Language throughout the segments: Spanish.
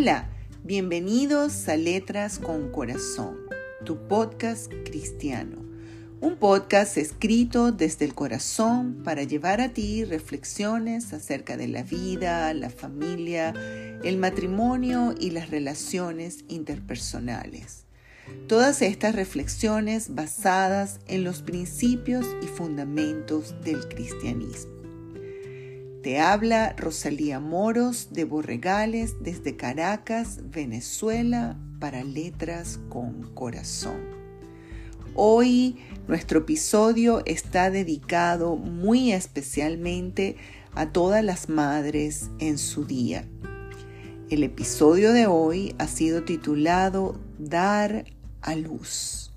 Hola, bienvenidos a Letras con Corazón, tu podcast cristiano. Un podcast escrito desde el corazón para llevar a ti reflexiones acerca de la vida, la familia, el matrimonio y las relaciones interpersonales. Todas estas reflexiones basadas en los principios y fundamentos del cristianismo. Te habla Rosalía Moros de Borregales desde Caracas, Venezuela, para Letras con Corazón. Hoy nuestro episodio está dedicado muy especialmente a todas las madres en su día. El episodio de hoy ha sido titulado Dar a luz.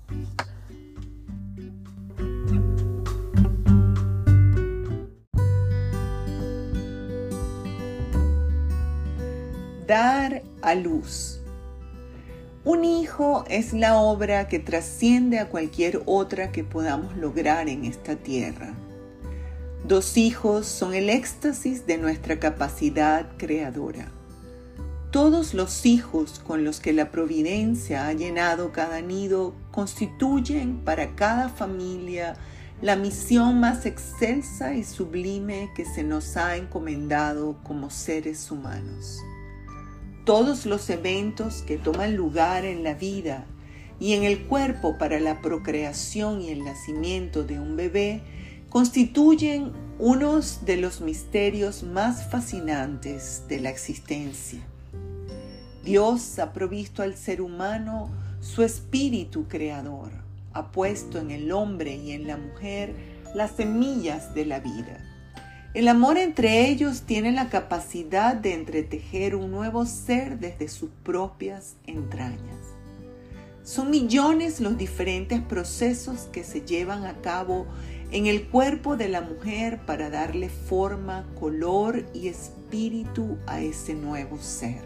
Dar a luz. Un hijo es la obra que trasciende a cualquier otra que podamos lograr en esta tierra. Dos hijos son el éxtasis de nuestra capacidad creadora. Todos los hijos con los que la providencia ha llenado cada nido constituyen para cada familia la misión más excelsa y sublime que se nos ha encomendado como seres humanos. Todos los eventos que toman lugar en la vida y en el cuerpo para la procreación y el nacimiento de un bebé constituyen unos de los misterios más fascinantes de la existencia. Dios ha provisto al ser humano su espíritu creador, ha puesto en el hombre y en la mujer las semillas de la vida. El amor entre ellos tiene la capacidad de entretejer un nuevo ser desde sus propias entrañas. Son millones los diferentes procesos que se llevan a cabo en el cuerpo de la mujer para darle forma, color y espíritu a ese nuevo ser.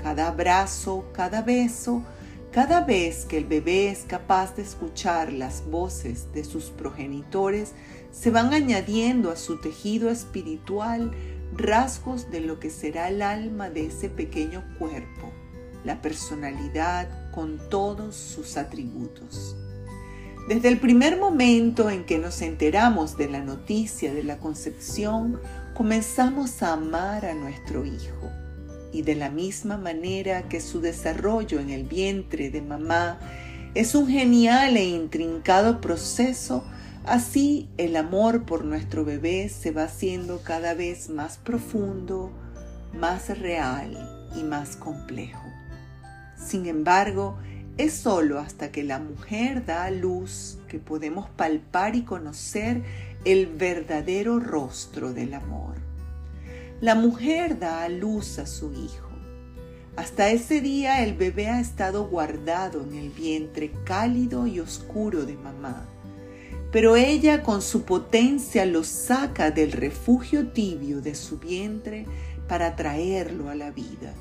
Cada abrazo, cada beso, cada vez que el bebé es capaz de escuchar las voces de sus progenitores, se van añadiendo a su tejido espiritual rasgos de lo que será el alma de ese pequeño cuerpo, la personalidad con todos sus atributos. Desde el primer momento en que nos enteramos de la noticia de la concepción, comenzamos a amar a nuestro hijo. Y de la misma manera que su desarrollo en el vientre de mamá es un genial e intrincado proceso, Así el amor por nuestro bebé se va haciendo cada vez más profundo, más real y más complejo. Sin embargo, es solo hasta que la mujer da a luz que podemos palpar y conocer el verdadero rostro del amor. La mujer da a luz a su hijo. Hasta ese día el bebé ha estado guardado en el vientre cálido y oscuro de mamá pero ella con su potencia lo saca del refugio tibio de su vientre para traerlo a la vida,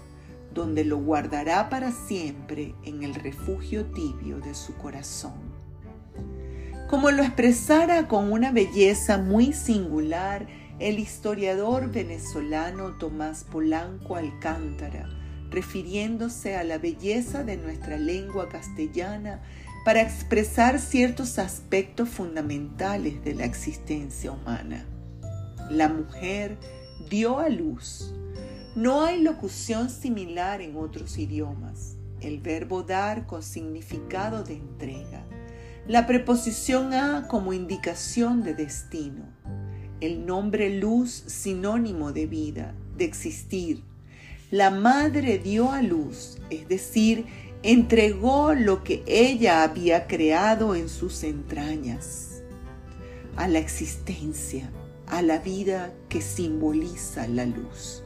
donde lo guardará para siempre en el refugio tibio de su corazón. Como lo expresara con una belleza muy singular el historiador venezolano Tomás Polanco Alcántara, refiriéndose a la belleza de nuestra lengua castellana para expresar ciertos aspectos fundamentales de la existencia humana. La mujer dio a luz. No hay locución similar en otros idiomas. El verbo dar con significado de entrega. La preposición a como indicación de destino. El nombre luz sinónimo de vida, de existir. La madre dio a luz, es decir, entregó lo que ella había creado en sus entrañas a la existencia, a la vida que simboliza la luz.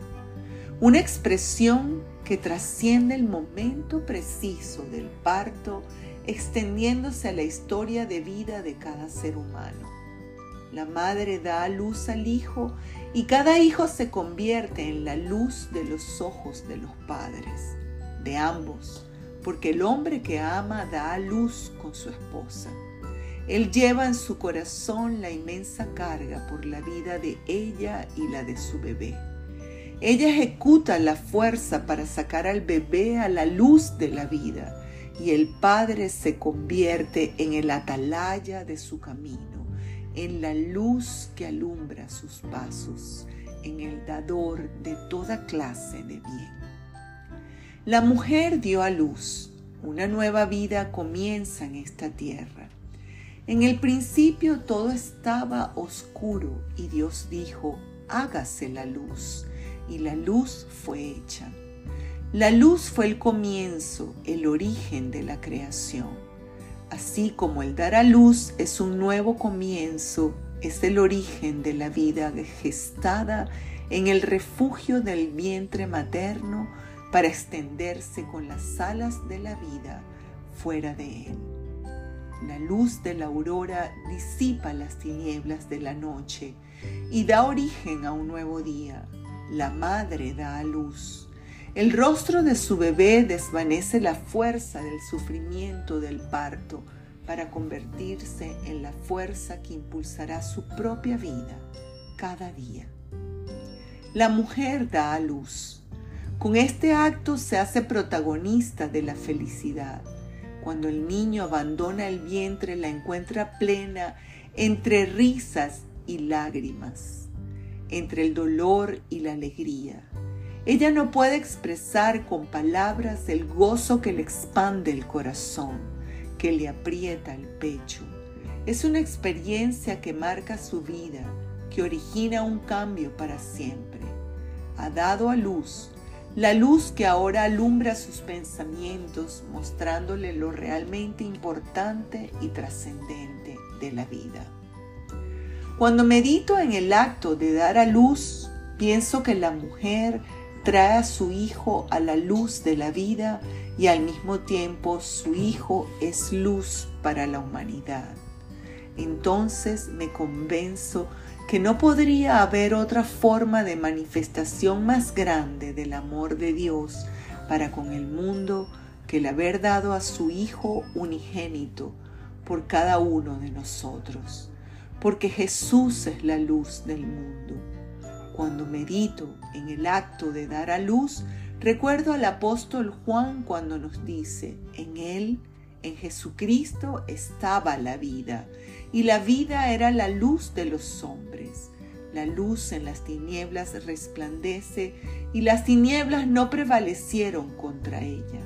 Una expresión que trasciende el momento preciso del parto, extendiéndose a la historia de vida de cada ser humano. La madre da a luz al hijo y cada hijo se convierte en la luz de los ojos de los padres, de ambos porque el hombre que ama da a luz con su esposa. Él lleva en su corazón la inmensa carga por la vida de ella y la de su bebé. Ella ejecuta la fuerza para sacar al bebé a la luz de la vida y el Padre se convierte en el atalaya de su camino, en la luz que alumbra sus pasos, en el dador de toda clase de bien. La mujer dio a luz, una nueva vida comienza en esta tierra. En el principio todo estaba oscuro y Dios dijo, hágase la luz, y la luz fue hecha. La luz fue el comienzo, el origen de la creación. Así como el dar a luz es un nuevo comienzo, es el origen de la vida gestada en el refugio del vientre materno para extenderse con las alas de la vida fuera de él. La luz de la aurora disipa las tinieblas de la noche y da origen a un nuevo día. La madre da a luz el rostro de su bebé desvanece la fuerza del sufrimiento del parto para convertirse en la fuerza que impulsará su propia vida cada día. La mujer da a luz. Con este acto se hace protagonista de la felicidad. Cuando el niño abandona el vientre la encuentra plena entre risas y lágrimas, entre el dolor y la alegría ella no puede expresar con palabras el gozo que le expande el corazón, que le aprieta el pecho. Es una experiencia que marca su vida, que origina un cambio para siempre. Ha dado a luz, la luz que ahora alumbra sus pensamientos, mostrándole lo realmente importante y trascendente de la vida. Cuando medito en el acto de dar a luz, pienso que la mujer trae a su Hijo a la luz de la vida y al mismo tiempo su Hijo es luz para la humanidad. Entonces me convenzo que no podría haber otra forma de manifestación más grande del amor de Dios para con el mundo que el haber dado a su Hijo unigénito por cada uno de nosotros, porque Jesús es la luz del mundo. Cuando medito en el acto de dar a luz, recuerdo al apóstol Juan cuando nos dice, en él, en Jesucristo estaba la vida, y la vida era la luz de los hombres. La luz en las tinieblas resplandece, y las tinieblas no prevalecieron contra ella.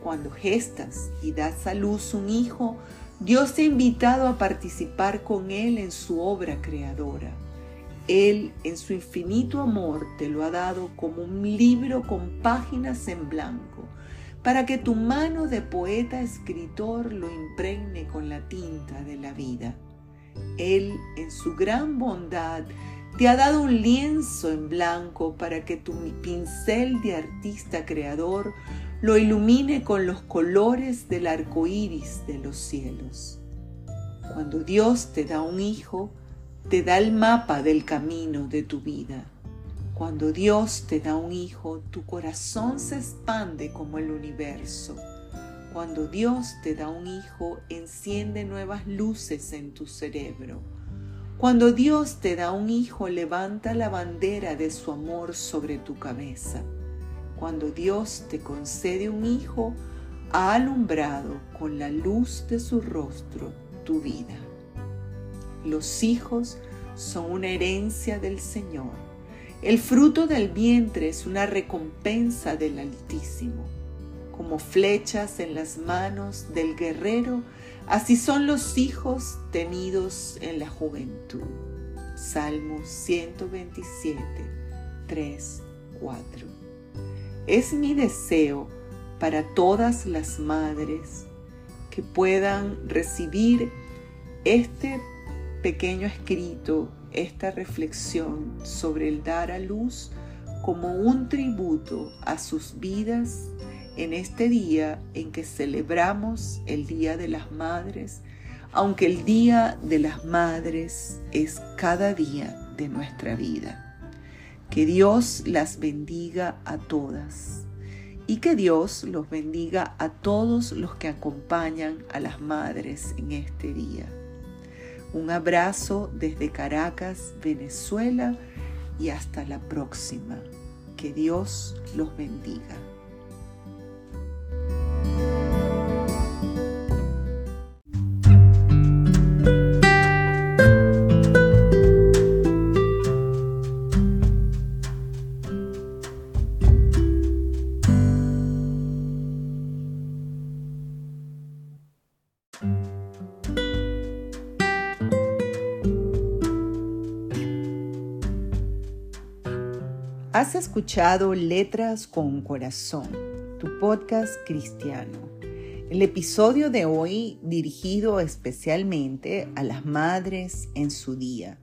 Cuando gestas y das a luz un hijo, Dios te ha invitado a participar con Él en su obra creadora. Él en su infinito amor te lo ha dado como un libro con páginas en blanco, para que tu mano de poeta escritor lo impregne con la tinta de la vida. Él en su gran bondad te ha dado un lienzo en blanco para que tu pincel de artista creador lo ilumine con los colores del arco iris de los cielos. Cuando Dios te da un hijo, te da el mapa del camino de tu vida. Cuando Dios te da un hijo, tu corazón se expande como el universo. Cuando Dios te da un hijo, enciende nuevas luces en tu cerebro. Cuando Dios te da un hijo, levanta la bandera de su amor sobre tu cabeza. Cuando Dios te concede un hijo, ha alumbrado con la luz de su rostro tu vida. Los hijos son una herencia del Señor. El fruto del vientre es una recompensa del Altísimo. Como flechas en las manos del guerrero, así son los hijos tenidos en la juventud. Salmos 127, 3, 4. Es mi deseo para todas las madres que puedan recibir este pequeño escrito, esta reflexión sobre el dar a luz como un tributo a sus vidas en este día en que celebramos el Día de las Madres, aunque el Día de las Madres es cada día de nuestra vida. Que Dios las bendiga a todas y que Dios los bendiga a todos los que acompañan a las madres en este día. Un abrazo desde Caracas, Venezuela, y hasta la próxima. Que Dios los bendiga. Has escuchado Letras con Corazón, tu podcast cristiano. El episodio de hoy dirigido especialmente a las madres en su día.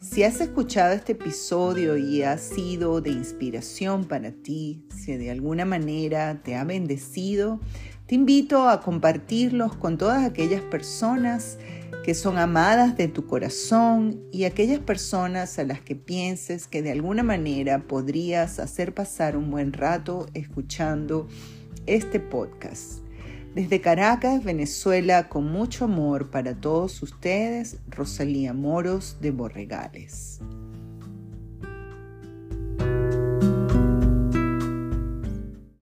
Si has escuchado este episodio y ha sido de inspiración para ti, si de alguna manera te ha bendecido, te invito a compartirlos con todas aquellas personas que son amadas de tu corazón y aquellas personas a las que pienses que de alguna manera podrías hacer pasar un buen rato escuchando este podcast. Desde Caracas, Venezuela, con mucho amor para todos ustedes, Rosalía Moros de Borregales.